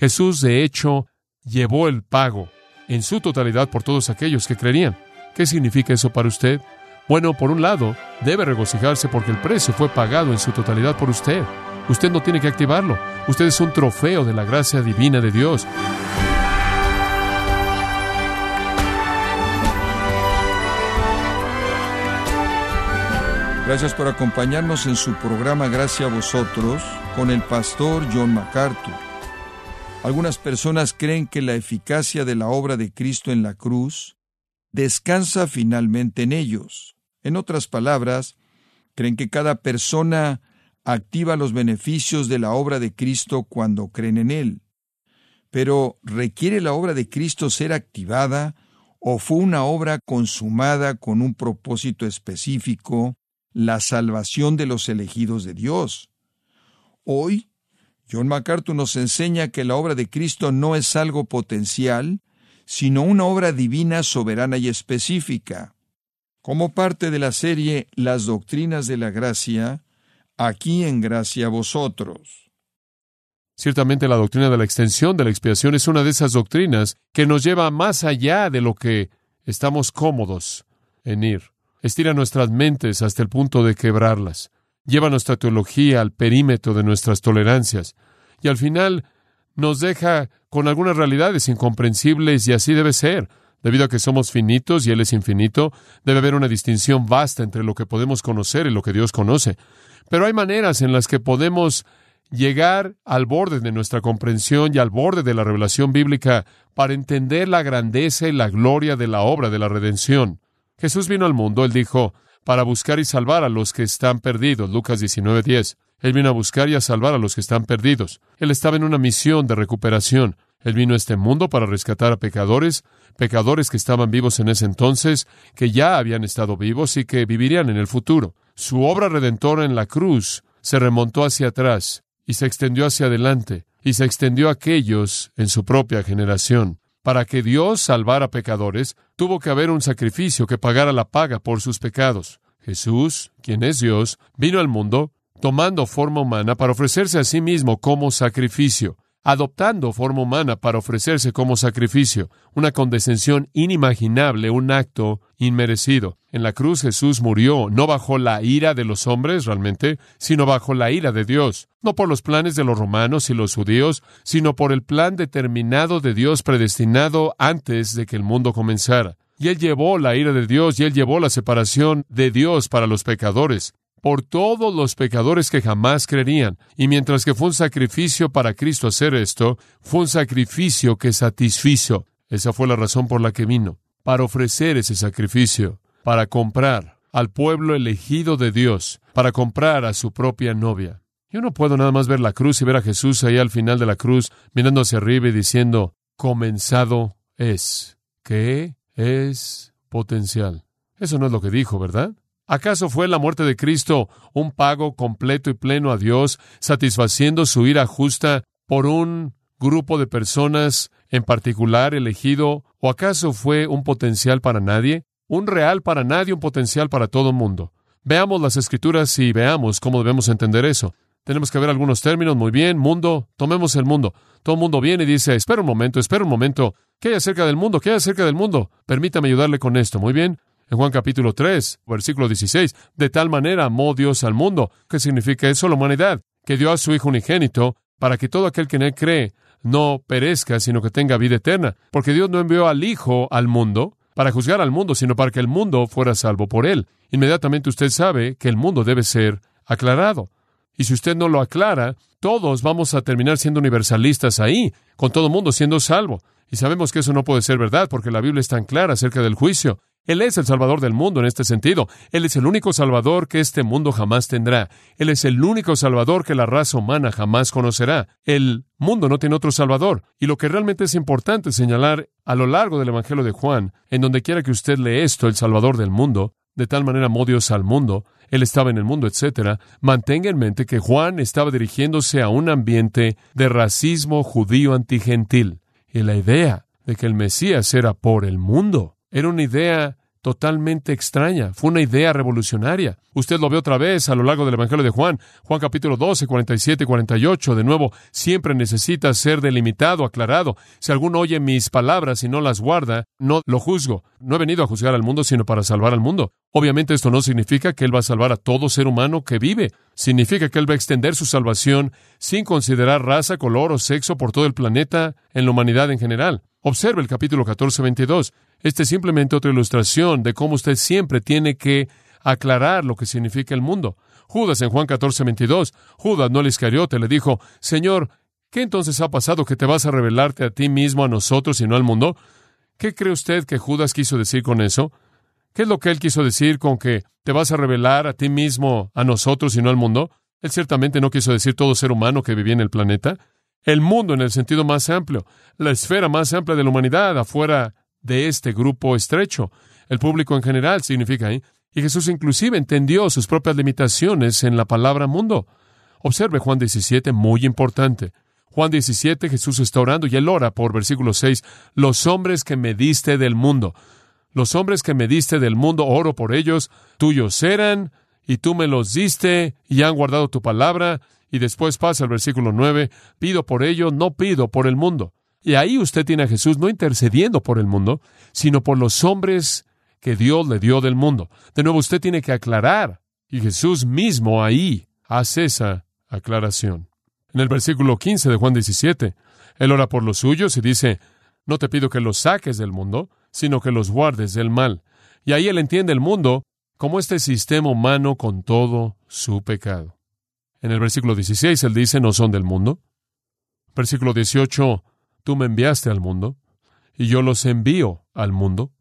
Jesús, de hecho, llevó el pago en su totalidad por todos aquellos que creerían. ¿Qué significa eso para usted? Bueno, por un lado, debe regocijarse porque el precio fue pagado en su totalidad por usted. Usted no tiene que activarlo. Usted es un trofeo de la gracia divina de Dios. Gracias por acompañarnos en su programa Gracias a vosotros con el pastor John MacArthur. Algunas personas creen que la eficacia de la obra de Cristo en la cruz descansa finalmente en ellos. En otras palabras, creen que cada persona activa los beneficios de la obra de Cristo cuando creen en Él. Pero ¿requiere la obra de Cristo ser activada o fue una obra consumada con un propósito específico, la salvación de los elegidos de Dios? Hoy, John MacArthur nos enseña que la obra de Cristo no es algo potencial, sino una obra divina, soberana y específica. Como parte de la serie Las Doctrinas de la Gracia, aquí en gracia a vosotros. Ciertamente la doctrina de la extensión de la expiación es una de esas doctrinas que nos lleva más allá de lo que estamos cómodos en ir. Estira nuestras mentes hasta el punto de quebrarlas. Lleva nuestra teología al perímetro de nuestras tolerancias. Y al final nos deja con algunas realidades incomprensibles y así debe ser. Debido a que somos finitos y Él es infinito, debe haber una distinción vasta entre lo que podemos conocer y lo que Dios conoce. Pero hay maneras en las que podemos llegar al borde de nuestra comprensión y al borde de la revelación bíblica para entender la grandeza y la gloria de la obra de la redención. Jesús vino al mundo, él dijo, para buscar y salvar a los que están perdidos. Lucas 19:10. Él vino a buscar y a salvar a los que están perdidos. Él estaba en una misión de recuperación. Él vino a este mundo para rescatar a pecadores, pecadores que estaban vivos en ese entonces, que ya habían estado vivos y que vivirían en el futuro. Su obra redentora en la cruz se remontó hacia atrás y se extendió hacia adelante y se extendió a aquellos en su propia generación. Para que Dios salvara pecadores, tuvo que haber un sacrificio que pagara la paga por sus pecados. Jesús, quien es Dios, vino al mundo tomando forma humana para ofrecerse a sí mismo como sacrificio adoptando forma humana para ofrecerse como sacrificio, una condescensión inimaginable, un acto inmerecido. En la cruz Jesús murió no bajo la ira de los hombres realmente, sino bajo la ira de Dios, no por los planes de los romanos y los judíos, sino por el plan determinado de Dios predestinado antes de que el mundo comenzara. Y Él llevó la ira de Dios y Él llevó la separación de Dios para los pecadores por todos los pecadores que jamás creerían. Y mientras que fue un sacrificio para Cristo hacer esto, fue un sacrificio que satisfizo. Esa fue la razón por la que vino, para ofrecer ese sacrificio, para comprar al pueblo elegido de Dios, para comprar a su propia novia. Yo no puedo nada más ver la cruz y ver a Jesús ahí al final de la cruz, mirando hacia arriba y diciendo, comenzado es. ¿Qué es potencial? Eso no es lo que dijo, ¿verdad? ¿Acaso fue la muerte de Cristo un pago completo y pleno a Dios, satisfaciendo su ira justa por un grupo de personas en particular elegido? ¿O acaso fue un potencial para nadie? Un real para nadie, un potencial para todo el mundo. Veamos las escrituras y veamos cómo debemos entender eso. Tenemos que ver algunos términos. Muy bien, mundo, tomemos el mundo. Todo el mundo viene y dice, espera un momento, espera un momento. ¿Qué hay acerca del mundo? ¿Qué hay acerca del mundo? Permítame ayudarle con esto. Muy bien. En Juan capítulo 3, versículo 16, de tal manera amó Dios al mundo. ¿Qué significa eso? La humanidad, que dio a su Hijo unigénito para que todo aquel que en él cree no perezca, sino que tenga vida eterna. Porque Dios no envió al Hijo al mundo para juzgar al mundo, sino para que el mundo fuera salvo por él. Inmediatamente usted sabe que el mundo debe ser aclarado. Y si usted no lo aclara, todos vamos a terminar siendo universalistas ahí, con todo mundo siendo salvo. Y sabemos que eso no puede ser verdad porque la Biblia es tan clara acerca del juicio. Él es el Salvador del mundo en este sentido. Él es el único Salvador que este mundo jamás tendrá. Él es el único Salvador que la raza humana jamás conocerá. El mundo no tiene otro Salvador. Y lo que realmente es importante señalar a lo largo del Evangelio de Juan, en donde quiera que usted lee esto, el Salvador del mundo, de tal manera amó Dios al mundo, Él estaba en el mundo, etc., mantenga en mente que Juan estaba dirigiéndose a un ambiente de racismo judío antigentil. Y la idea de que el Mesías era por el mundo era una idea totalmente extraña, fue una idea revolucionaria. Usted lo ve otra vez a lo largo del Evangelio de Juan, Juan capítulo 12, 47 y 48, de nuevo, siempre necesita ser delimitado, aclarado. Si alguno oye mis palabras y no las guarda, no lo juzgo. No he venido a juzgar al mundo, sino para salvar al mundo. Obviamente esto no significa que Él va a salvar a todo ser humano que vive. Significa que Él va a extender su salvación sin considerar raza, color o sexo por todo el planeta, en la humanidad en general. Observe el capítulo 14, 22. Este es simplemente otra ilustración de cómo usted siempre tiene que aclarar lo que significa el mundo. Judas en Juan 14, 22, Judas, no el Iscariote, le dijo, Señor, ¿qué entonces ha pasado que te vas a revelarte a ti mismo, a nosotros y no al mundo? ¿Qué cree usted que Judas quiso decir con eso? ¿Qué es lo que él quiso decir con que te vas a revelar a ti mismo, a nosotros y no al mundo? Él ciertamente no quiso decir todo ser humano que vivía en el planeta. El mundo en el sentido más amplio, la esfera más amplia de la humanidad, afuera de este grupo estrecho. El público en general significa ahí. Y Jesús inclusive entendió sus propias limitaciones en la palabra mundo. Observe Juan 17, muy importante. Juan 17, Jesús está orando y él ora por versículo 6, los hombres que me diste del mundo. Los hombres que me diste del mundo, oro por ellos, tuyos eran, y tú me los diste, y han guardado tu palabra. Y después pasa el versículo 9, pido por ellos, no pido por el mundo. Y ahí usted tiene a Jesús no intercediendo por el mundo, sino por los hombres que Dios le dio del mundo. De nuevo, usted tiene que aclarar. Y Jesús mismo ahí hace esa aclaración. En el versículo 15 de Juan 17, Él ora por los suyos y dice, no te pido que los saques del mundo, sino que los guardes del mal. Y ahí Él entiende el mundo como este sistema humano con todo su pecado. En el versículo 16 Él dice, no son del mundo. Versículo 18, Tú me enviaste al mundo, y yo los envío al mundo,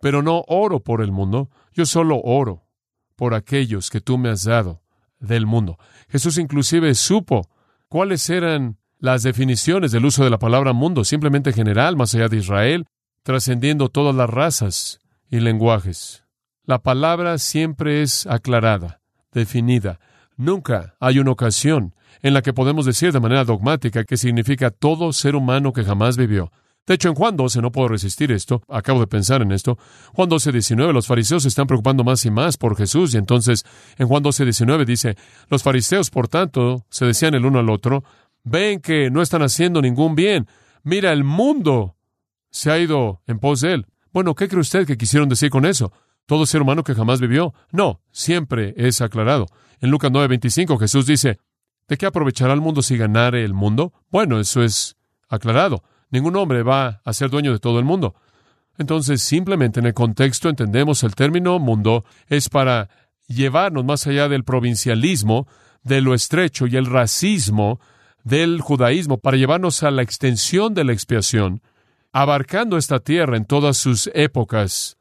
pero no oro por el mundo, yo solo oro por aquellos que tú me has dado del mundo. Jesús inclusive supo cuáles eran las definiciones del uso de la palabra mundo, simplemente general, más allá de Israel, trascendiendo todas las razas y lenguajes. La palabra siempre es aclarada, definida. Nunca hay una ocasión en la que podemos decir de manera dogmática que significa todo ser humano que jamás vivió. De hecho, en Juan 12, no puedo resistir esto, acabo de pensar en esto, Juan 12, 19, los fariseos se están preocupando más y más por Jesús, y entonces en Juan 12, 19 dice, los fariseos, por tanto, se decían el uno al otro, ven que no están haciendo ningún bien, mira, el mundo se ha ido en pos de él. Bueno, ¿qué cree usted que quisieron decir con eso? ¿Todo ser humano que jamás vivió? No, siempre es aclarado. En Lucas 9, 25 Jesús dice, ¿De qué aprovechará el mundo si ganare el mundo? Bueno, eso es aclarado. Ningún hombre va a ser dueño de todo el mundo. Entonces, simplemente en el contexto entendemos el término mundo es para llevarnos más allá del provincialismo, de lo estrecho y el racismo del judaísmo, para llevarnos a la extensión de la expiación, abarcando esta tierra en todas sus épocas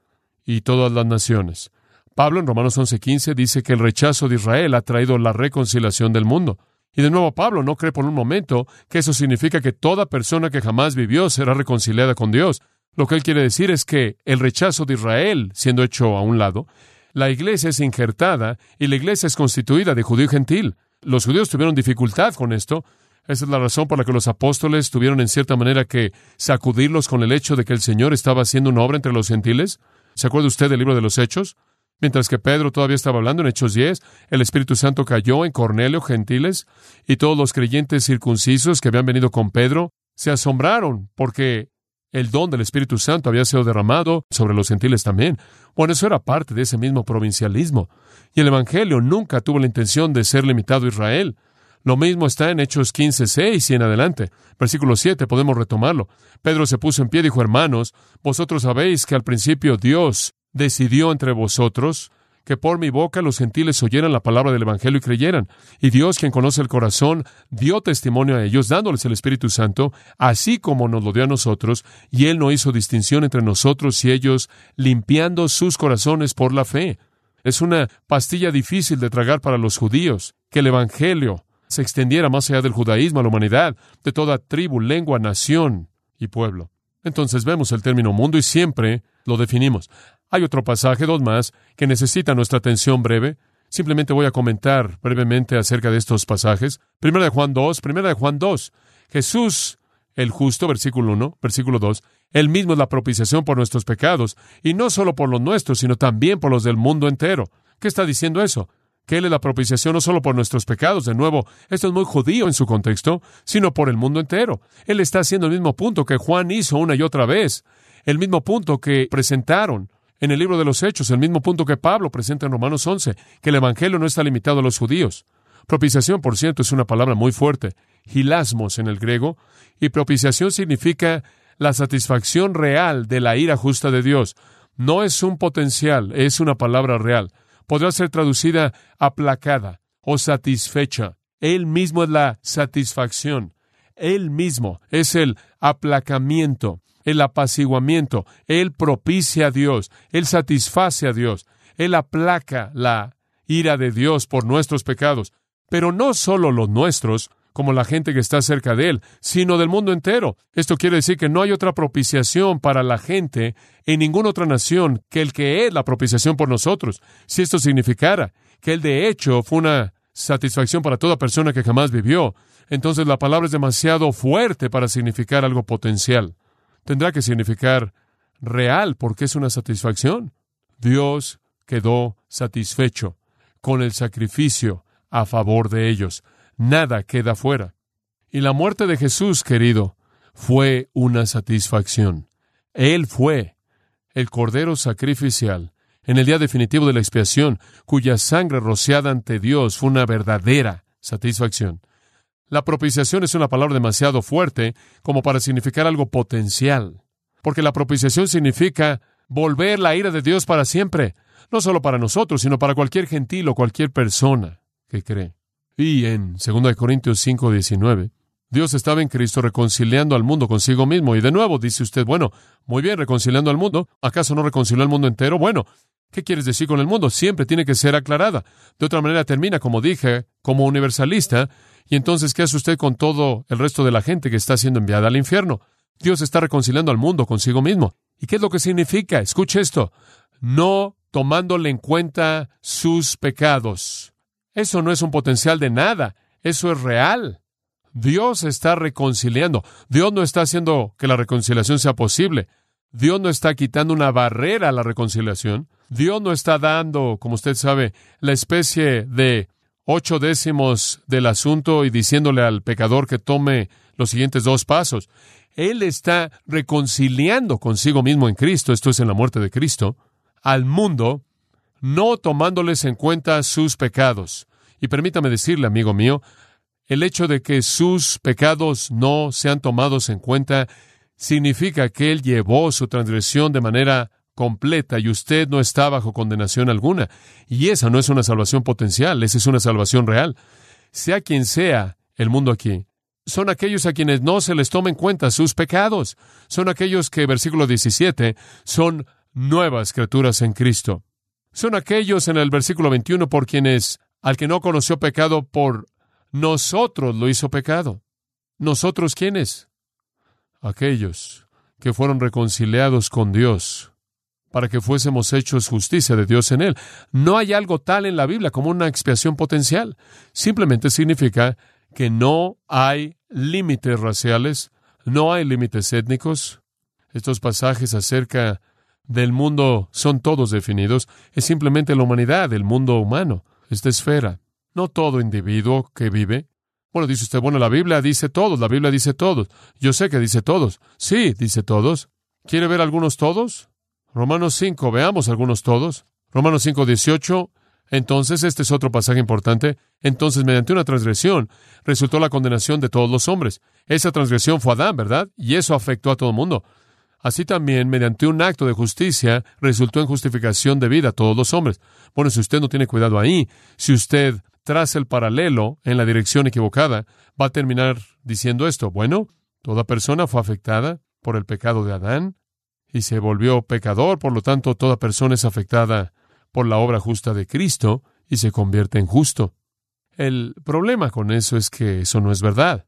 y todas las naciones. Pablo en Romanos 11:15 dice que el rechazo de Israel ha traído la reconciliación del mundo. Y de nuevo Pablo no cree por un momento que eso significa que toda persona que jamás vivió será reconciliada con Dios. Lo que él quiere decir es que el rechazo de Israel siendo hecho a un lado, la iglesia es injertada y la iglesia es constituida de judío y gentil. Los judíos tuvieron dificultad con esto. Esa es la razón por la que los apóstoles tuvieron en cierta manera que sacudirlos con el hecho de que el Señor estaba haciendo una obra entre los gentiles. ¿Se acuerda usted del libro de los Hechos? Mientras que Pedro todavía estaba hablando en Hechos 10, el Espíritu Santo cayó en Cornelio, gentiles, y todos los creyentes circuncisos que habían venido con Pedro se asombraron porque el don del Espíritu Santo había sido derramado sobre los gentiles también. Bueno, eso era parte de ese mismo provincialismo. Y el Evangelio nunca tuvo la intención de ser limitado a Israel. Lo mismo está en Hechos 15, 6 y en adelante. Versículo 7, podemos retomarlo. Pedro se puso en pie y dijo, hermanos, vosotros sabéis que al principio Dios decidió entre vosotros que por mi boca los gentiles oyeran la palabra del Evangelio y creyeran. Y Dios, quien conoce el corazón, dio testimonio a ellos, dándoles el Espíritu Santo, así como nos lo dio a nosotros, y Él no hizo distinción entre nosotros y ellos, limpiando sus corazones por la fe. Es una pastilla difícil de tragar para los judíos, que el Evangelio se extendiera más allá del judaísmo a la humanidad, de toda tribu, lengua, nación y pueblo. Entonces vemos el término mundo y siempre lo definimos. Hay otro pasaje, dos más, que necesita nuestra atención breve. Simplemente voy a comentar brevemente acerca de estos pasajes. Primera de Juan 2, primera de Juan 2. Jesús, el justo, versículo 1, versículo 2. Él mismo es la propiciación por nuestros pecados, y no solo por los nuestros, sino también por los del mundo entero. ¿Qué está diciendo eso? Que Él es la propiciación no solo por nuestros pecados, de nuevo, esto es muy judío en su contexto, sino por el mundo entero. Él está haciendo el mismo punto que Juan hizo una y otra vez, el mismo punto que presentaron en el libro de los Hechos, el mismo punto que Pablo presenta en Romanos 11, que el Evangelio no está limitado a los judíos. Propiciación, por cierto, es una palabra muy fuerte, gilasmos en el griego, y propiciación significa la satisfacción real de la ira justa de Dios. No es un potencial, es una palabra real. Podrá ser traducida aplacada o satisfecha. Él mismo es la satisfacción. Él mismo es el aplacamiento, el apaciguamiento. Él propicia a Dios. Él satisface a Dios. Él aplaca la ira de Dios por nuestros pecados. Pero no solo los nuestros, como la gente que está cerca de Él, sino del mundo entero. Esto quiere decir que no hay otra propiciación para la gente en ninguna otra nación que el que es la propiciación por nosotros. Si esto significara que Él de hecho fue una satisfacción para toda persona que jamás vivió, entonces la palabra es demasiado fuerte para significar algo potencial. Tendrá que significar real porque es una satisfacción. Dios quedó satisfecho con el sacrificio a favor de ellos. Nada queda fuera. Y la muerte de Jesús, querido, fue una satisfacción. Él fue el Cordero sacrificial en el día definitivo de la expiación, cuya sangre rociada ante Dios fue una verdadera satisfacción. La propiciación es una palabra demasiado fuerte como para significar algo potencial, porque la propiciación significa volver la ira de Dios para siempre, no solo para nosotros, sino para cualquier gentil o cualquier persona que cree. Y en 2 Corintios 5, 19, Dios estaba en Cristo reconciliando al mundo consigo mismo. Y de nuevo dice usted, bueno, muy bien, reconciliando al mundo. ¿Acaso no reconcilió al mundo entero? Bueno, ¿qué quieres decir con el mundo? Siempre tiene que ser aclarada. De otra manera termina, como dije, como universalista. Y entonces, ¿qué hace usted con todo el resto de la gente que está siendo enviada al infierno? Dios está reconciliando al mundo consigo mismo. ¿Y qué es lo que significa? Escuche esto. No tomándole en cuenta sus pecados. Eso no es un potencial de nada, eso es real. Dios está reconciliando. Dios no está haciendo que la reconciliación sea posible. Dios no está quitando una barrera a la reconciliación. Dios no está dando, como usted sabe, la especie de ocho décimos del asunto y diciéndole al pecador que tome los siguientes dos pasos. Él está reconciliando consigo mismo en Cristo, esto es en la muerte de Cristo, al mundo no tomándoles en cuenta sus pecados. Y permítame decirle, amigo mío, el hecho de que sus pecados no sean tomados en cuenta significa que Él llevó su transgresión de manera completa y usted no está bajo condenación alguna. Y esa no es una salvación potencial, esa es una salvación real. Sea quien sea el mundo aquí, son aquellos a quienes no se les toma en cuenta sus pecados. Son aquellos que, versículo 17, son nuevas criaturas en Cristo. Son aquellos en el versículo 21 por quienes al que no conoció pecado por nosotros lo hizo pecado. ¿Nosotros quiénes? Aquellos que fueron reconciliados con Dios para que fuésemos hechos justicia de Dios en Él. No hay algo tal en la Biblia como una expiación potencial. Simplemente significa que no hay límites raciales, no hay límites étnicos. Estos pasajes acerca del mundo son todos definidos, es simplemente la humanidad, el mundo humano, esta esfera, no todo individuo que vive. Bueno, dice usted, bueno, la Biblia dice todos, la Biblia dice todos. Yo sé que dice todos. Sí, dice todos. ¿Quiere ver algunos todos? Romanos 5, veamos algunos todos. Romanos 5, 18. Entonces, este es otro pasaje importante. Entonces, mediante una transgresión, resultó la condenación de todos los hombres. Esa transgresión fue Adán, ¿verdad? Y eso afectó a todo el mundo. Así también, mediante un acto de justicia, resultó en justificación de vida a todos los hombres. Bueno, si usted no tiene cuidado ahí, si usted traza el paralelo en la dirección equivocada, va a terminar diciendo esto. Bueno, toda persona fue afectada por el pecado de Adán y se volvió pecador, por lo tanto, toda persona es afectada por la obra justa de Cristo y se convierte en justo. El problema con eso es que eso no es verdad.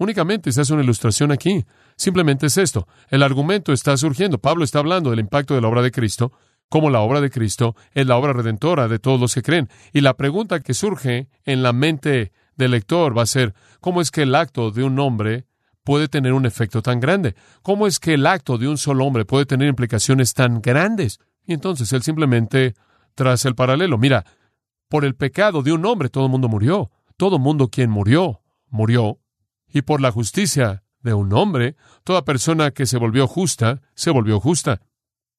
Únicamente se hace una ilustración aquí. Simplemente es esto. El argumento está surgiendo. Pablo está hablando del impacto de la obra de Cristo, como la obra de Cristo es la obra redentora de todos los que creen. Y la pregunta que surge en la mente del lector va a ser, ¿cómo es que el acto de un hombre puede tener un efecto tan grande? ¿Cómo es que el acto de un solo hombre puede tener implicaciones tan grandes? Y entonces él simplemente traza el paralelo. Mira, por el pecado de un hombre todo el mundo murió. Todo mundo quien murió, murió. Y por la justicia de un hombre, toda persona que se volvió justa, se volvió justa.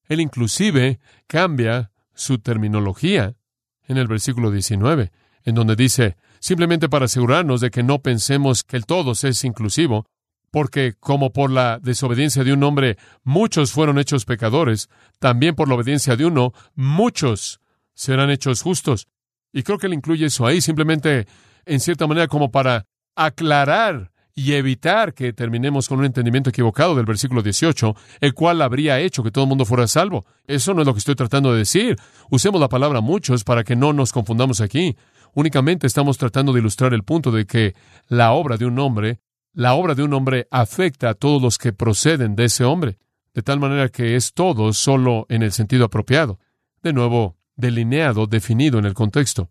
Él inclusive cambia su terminología en el versículo 19, en donde dice, simplemente para asegurarnos de que no pensemos que el todos es inclusivo, porque como por la desobediencia de un hombre muchos fueron hechos pecadores, también por la obediencia de uno muchos serán hechos justos. Y creo que él incluye eso ahí, simplemente en cierta manera como para aclarar y evitar que terminemos con un entendimiento equivocado del versículo 18, el cual habría hecho que todo el mundo fuera salvo. Eso no es lo que estoy tratando de decir. Usemos la palabra muchos para que no nos confundamos aquí. Únicamente estamos tratando de ilustrar el punto de que la obra de un hombre, la obra de un hombre afecta a todos los que proceden de ese hombre, de tal manera que es todo solo en el sentido apropiado. De nuevo, delineado, definido en el contexto.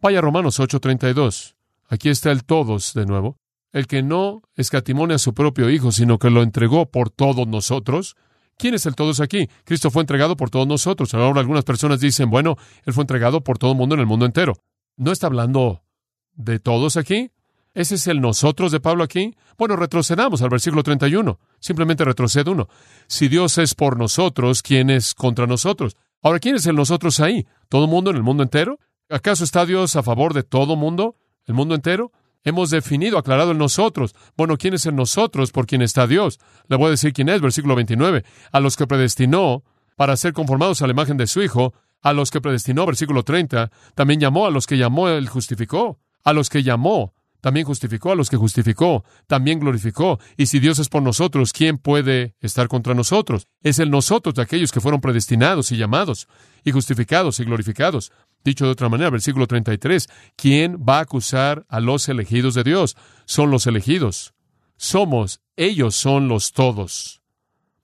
Vaya Romanos 8:32. Aquí está el todos de nuevo el que no escatimone a su propio Hijo, sino que lo entregó por todos nosotros. ¿Quién es el todos aquí? Cristo fue entregado por todos nosotros. Ahora algunas personas dicen, bueno, Él fue entregado por todo el mundo en el mundo entero. ¿No está hablando de todos aquí? ¿Ese es el nosotros de Pablo aquí? Bueno, retrocedamos al versículo 31. Simplemente retrocede uno. Si Dios es por nosotros, ¿quién es contra nosotros? Ahora, ¿quién es el nosotros ahí? ¿Todo el mundo en el mundo entero? ¿Acaso está Dios a favor de todo mundo? ¿El mundo entero? Hemos definido, aclarado el nosotros. Bueno, ¿quién es el nosotros por quien está Dios? Le voy a decir quién es, versículo 29. A los que predestinó para ser conformados a la imagen de su Hijo, a los que predestinó, versículo 30, también llamó, a los que llamó, él justificó. A los que llamó, también justificó, a los que justificó, también glorificó. Y si Dios es por nosotros, ¿quién puede estar contra nosotros? Es el nosotros de aquellos que fueron predestinados y llamados, y justificados y glorificados. Dicho de otra manera, versículo 33, ¿quién va a acusar a los elegidos de Dios? Son los elegidos. Somos, ellos son los todos.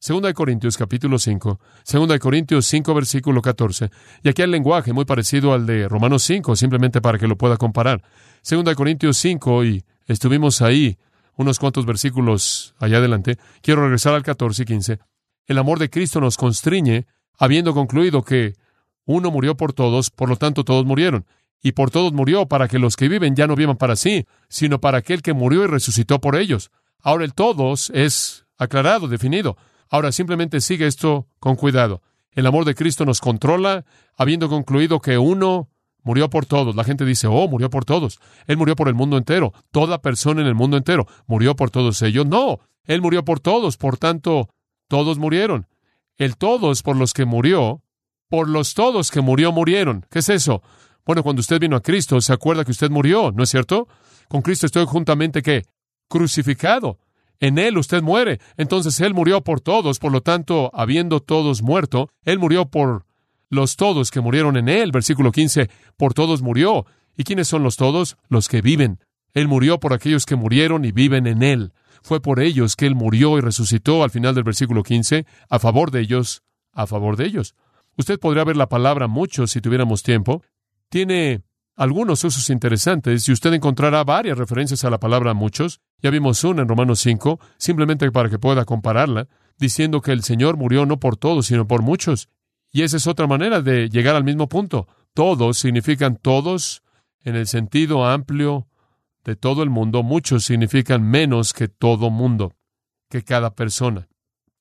Segunda de Corintios capítulo 5, Segunda de Corintios 5 versículo 14. Y aquí hay lenguaje muy parecido al de Romanos 5, simplemente para que lo pueda comparar. Segunda de Corintios 5 y estuvimos ahí unos cuantos versículos allá adelante. Quiero regresar al 14 y 15. El amor de Cristo nos constriñe, habiendo concluido que uno murió por todos, por lo tanto todos murieron. Y por todos murió para que los que viven ya no vivan para sí, sino para aquel que murió y resucitó por ellos. Ahora el todos es aclarado, definido. Ahora simplemente sigue esto con cuidado. El amor de Cristo nos controla, habiendo concluido que uno murió por todos. La gente dice, oh, murió por todos. Él murió por el mundo entero. Toda persona en el mundo entero murió por todos ellos. No, Él murió por todos. Por tanto, todos murieron. El todos por los que murió por los todos que murió murieron. ¿Qué es eso? Bueno, cuando usted vino a Cristo, se acuerda que usted murió, ¿no es cierto? Con Cristo estoy juntamente ¿qué? Crucificado. En Él usted muere. Entonces Él murió por todos, por lo tanto, habiendo todos muerto, Él murió por los todos que murieron en Él. Versículo 15, por todos murió. ¿Y quiénes son los todos? Los que viven. Él murió por aquellos que murieron y viven en Él. Fue por ellos que Él murió y resucitó al final del versículo 15, a favor de ellos, a favor de ellos. Usted podría ver la palabra muchos si tuviéramos tiempo. Tiene algunos usos interesantes y usted encontrará varias referencias a la palabra muchos. Ya vimos una en Romanos 5, simplemente para que pueda compararla, diciendo que el Señor murió no por todos, sino por muchos. Y esa es otra manera de llegar al mismo punto. Todos significan todos en el sentido amplio de todo el mundo. Muchos significan menos que todo mundo, que cada persona.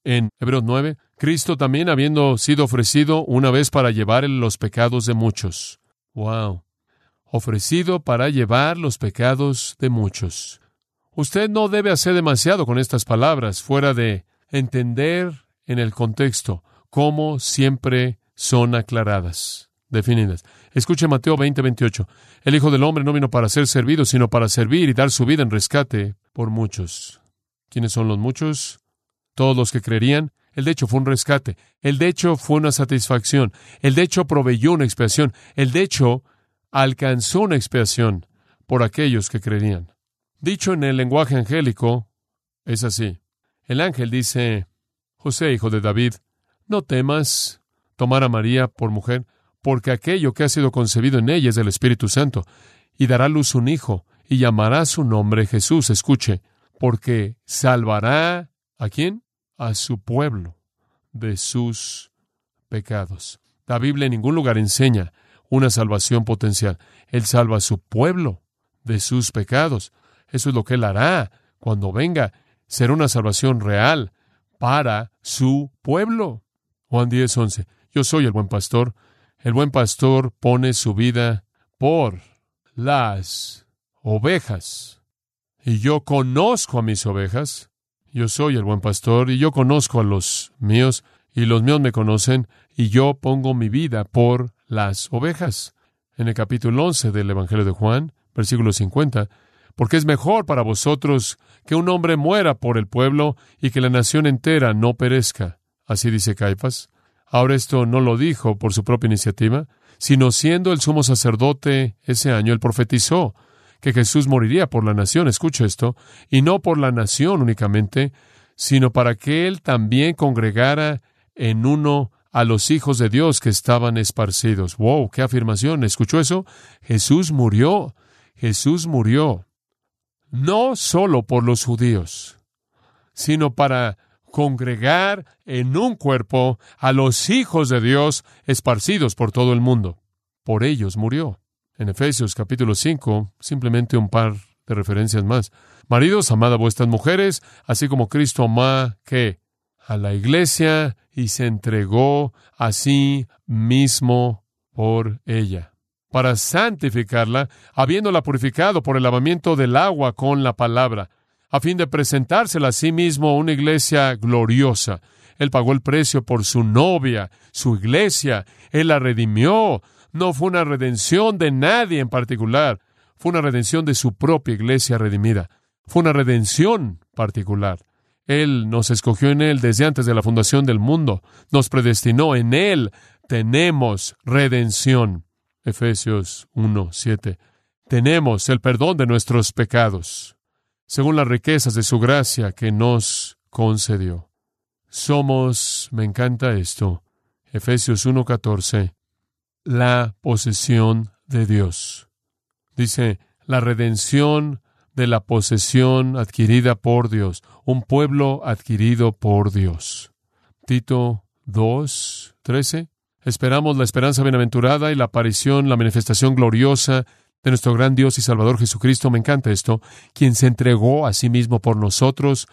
En Hebreos 9, Cristo también habiendo sido ofrecido una vez para llevar los pecados de muchos. Wow. Ofrecido para llevar los pecados de muchos. Usted no debe hacer demasiado con estas palabras fuera de entender en el contexto cómo siempre son aclaradas, definidas. Escuche Mateo 20, 28. El Hijo del Hombre no vino para ser servido, sino para servir y dar su vida en rescate por muchos. ¿Quiénes son los muchos? Todos los que creerían. El de hecho fue un rescate. El de hecho fue una satisfacción. El de hecho proveyó una expiación. El de hecho alcanzó una expiación por aquellos que creerían. Dicho en el lenguaje angélico, es así. El ángel dice, José, hijo de David, no temas tomar a María por mujer, porque aquello que ha sido concebido en ella es del Espíritu Santo, y dará luz un hijo, y llamará su nombre Jesús. Escuche, porque salvará a quién? A su pueblo de sus pecados. La Biblia en ningún lugar enseña una salvación potencial. Él salva a su pueblo de sus pecados. Eso es lo que Él hará cuando venga. Será una salvación real para su pueblo. Juan 10, 11. Yo soy el buen pastor. El buen pastor pone su vida por las ovejas. Y yo conozco a mis ovejas. Yo soy el buen pastor y yo conozco a los míos y los míos me conocen y yo pongo mi vida por las ovejas. En el capítulo 11 del Evangelio de Juan, versículo 50, porque es mejor para vosotros que un hombre muera por el pueblo y que la nación entera no perezca. Así dice Caifás. Ahora esto no lo dijo por su propia iniciativa, sino siendo el sumo sacerdote ese año, él profetizó que Jesús moriría por la nación, escucha esto, y no por la nación únicamente, sino para que él también congregara en uno a los hijos de Dios que estaban esparcidos. ¡Wow! ¡Qué afirmación! ¿Escuchó eso? Jesús murió. Jesús murió. No solo por los judíos, sino para congregar en un cuerpo a los hijos de Dios esparcidos por todo el mundo. Por ellos murió. En Efesios capítulo 5, simplemente un par de referencias más. Maridos, amad a vuestras mujeres, así como Cristo ama que a la iglesia y se entregó a sí mismo por ella, para santificarla, habiéndola purificado por el lavamiento del agua con la palabra, a fin de presentársela a sí mismo una iglesia gloriosa. Él pagó el precio por su novia, su iglesia, Él la redimió. No fue una redención de nadie en particular, fue una redención de su propia iglesia redimida. Fue una redención particular. Él nos escogió en Él desde antes de la fundación del mundo. Nos predestinó en Él. Tenemos redención. Efesios 1, 7. Tenemos el perdón de nuestros pecados según las riquezas de su gracia que nos concedió. Somos, me encanta esto, Efesios 1:14, la posesión de Dios. Dice, la redención de la posesión adquirida por Dios, un pueblo adquirido por Dios. Tito 2:13. Esperamos la esperanza bienaventurada y la aparición, la manifestación gloriosa de nuestro gran Dios y Salvador Jesucristo, me encanta esto, quien se entregó a sí mismo por nosotros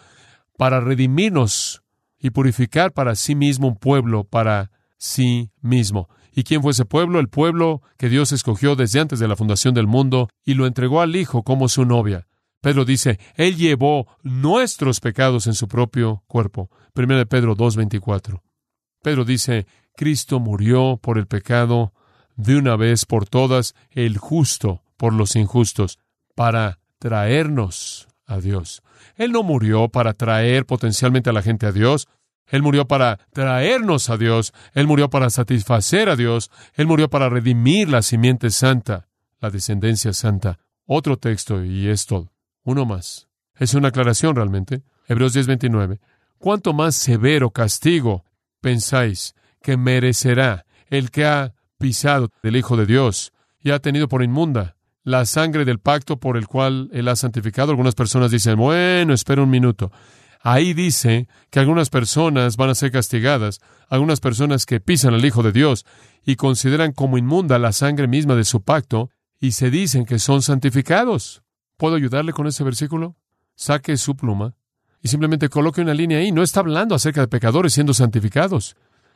para redimirnos y purificar para sí mismo un pueblo para sí mismo. ¿Y quién fue ese pueblo? El pueblo que Dios escogió desde antes de la fundación del mundo y lo entregó al Hijo como su novia. Pedro dice, Él llevó nuestros pecados en su propio cuerpo. 1 Pedro 2.24. Pedro dice, Cristo murió por el pecado de una vez por todas, el justo por los injustos, para traernos a Dios. Él no murió para traer potencialmente a la gente a Dios. Él murió para traernos a Dios. Él murió para satisfacer a Dios. Él murió para redimir la simiente santa, la descendencia santa. Otro texto y esto, uno más. Es una aclaración realmente. Hebreos 10:29. ¿Cuánto más severo castigo pensáis que merecerá el que ha pisado del Hijo de Dios y ha tenido por inmunda la sangre del pacto por el cual Él ha santificado. Algunas personas dicen, bueno, espera un minuto. Ahí dice que algunas personas van a ser castigadas, algunas personas que pisan al Hijo de Dios y consideran como inmunda la sangre misma de su pacto y se dicen que son santificados. ¿Puedo ayudarle con ese versículo? Saque su pluma y simplemente coloque una línea ahí. No está hablando acerca de pecadores siendo santificados.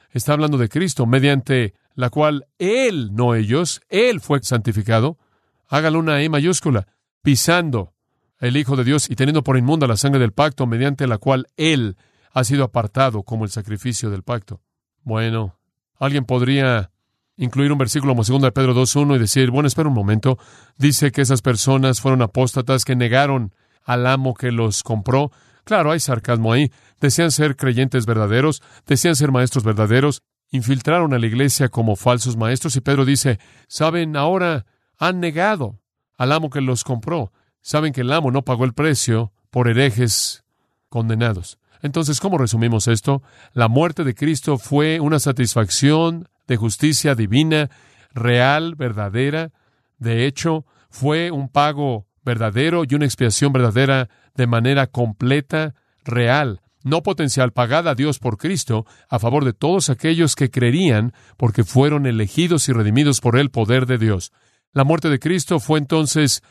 Está hablando de Cristo, mediante la cual Él, no ellos, Él fue santificado hágalo una E mayúscula, pisando el Hijo de Dios y teniendo por inmunda la sangre del pacto mediante la cual Él ha sido apartado como el sacrificio del pacto. Bueno, alguien podría incluir un versículo como 2 de Pedro 2.1 y decir, bueno, espera un momento, dice que esas personas fueron apóstatas que negaron al amo que los compró. Claro, hay sarcasmo ahí. Desean ser creyentes verdaderos, desean ser maestros verdaderos, infiltraron a la iglesia como falsos maestros y Pedro dice, saben, ahora han negado al amo que los compró. Saben que el amo no pagó el precio por herejes condenados. Entonces, ¿cómo resumimos esto? La muerte de Cristo fue una satisfacción de justicia divina, real, verdadera. De hecho, fue un pago verdadero y una expiación verdadera de manera completa, real, no potencial, pagada a Dios por Cristo a favor de todos aquellos que creerían porque fueron elegidos y redimidos por el poder de Dios. La muerte de Cristo fue entonces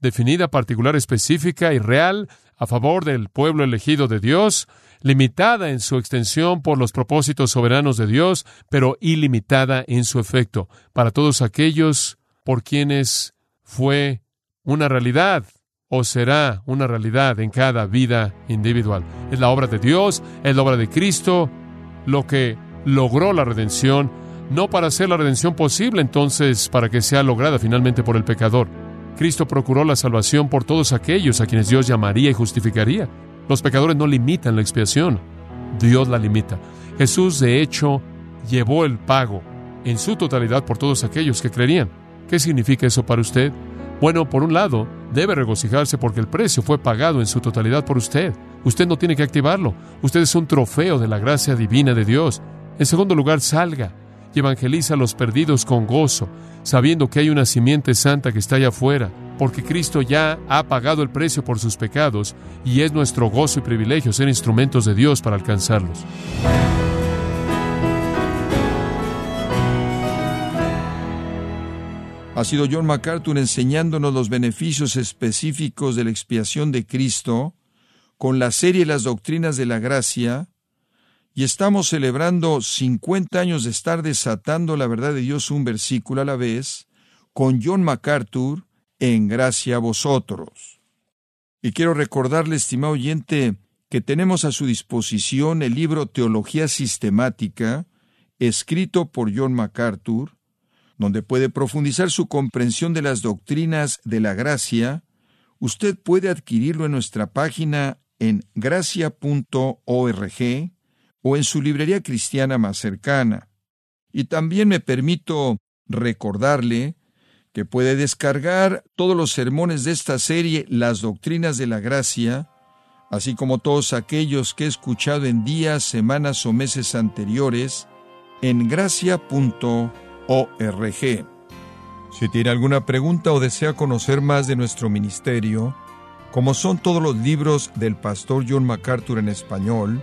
definida, particular, específica y real a favor del pueblo elegido de Dios, limitada en su extensión por los propósitos soberanos de Dios, pero ilimitada en su efecto para todos aquellos por quienes fue una realidad o será una realidad en cada vida individual. Es la obra de Dios, es la obra de Cristo, lo que logró la redención, no para hacer la redención posible entonces para que sea lograda finalmente por el pecador. Cristo procuró la salvación por todos aquellos a quienes Dios llamaría y justificaría. Los pecadores no limitan la expiación, Dios la limita. Jesús, de hecho, llevó el pago en su totalidad por todos aquellos que creerían. ¿Qué significa eso para usted? Bueno, por un lado, debe regocijarse porque el precio fue pagado en su totalidad por usted. Usted no tiene que activarlo. Usted es un trofeo de la gracia divina de Dios. En segundo lugar, salga y evangeliza a los perdidos con gozo, sabiendo que hay una simiente santa que está allá afuera, porque Cristo ya ha pagado el precio por sus pecados y es nuestro gozo y privilegio ser instrumentos de Dios para alcanzarlos. Ha sido John MacArthur enseñándonos los beneficios específicos de la expiación de Cristo con la serie Las Doctrinas de la Gracia, y estamos celebrando 50 años de estar desatando la verdad de Dios un versículo a la vez, con John MacArthur, en gracia a vosotros. Y quiero recordarle, estimado oyente, que tenemos a su disposición el libro Teología Sistemática, escrito por John MacArthur, donde puede profundizar su comprensión de las doctrinas de la gracia, usted puede adquirirlo en nuestra página en gracia.org o en su librería cristiana más cercana. Y también me permito recordarle que puede descargar todos los sermones de esta serie Las Doctrinas de la Gracia, así como todos aquellos que he escuchado en días, semanas o meses anteriores, en gracia.org. Si tiene alguna pregunta o desea conocer más de nuestro ministerio, como son todos los libros del pastor John MacArthur en español,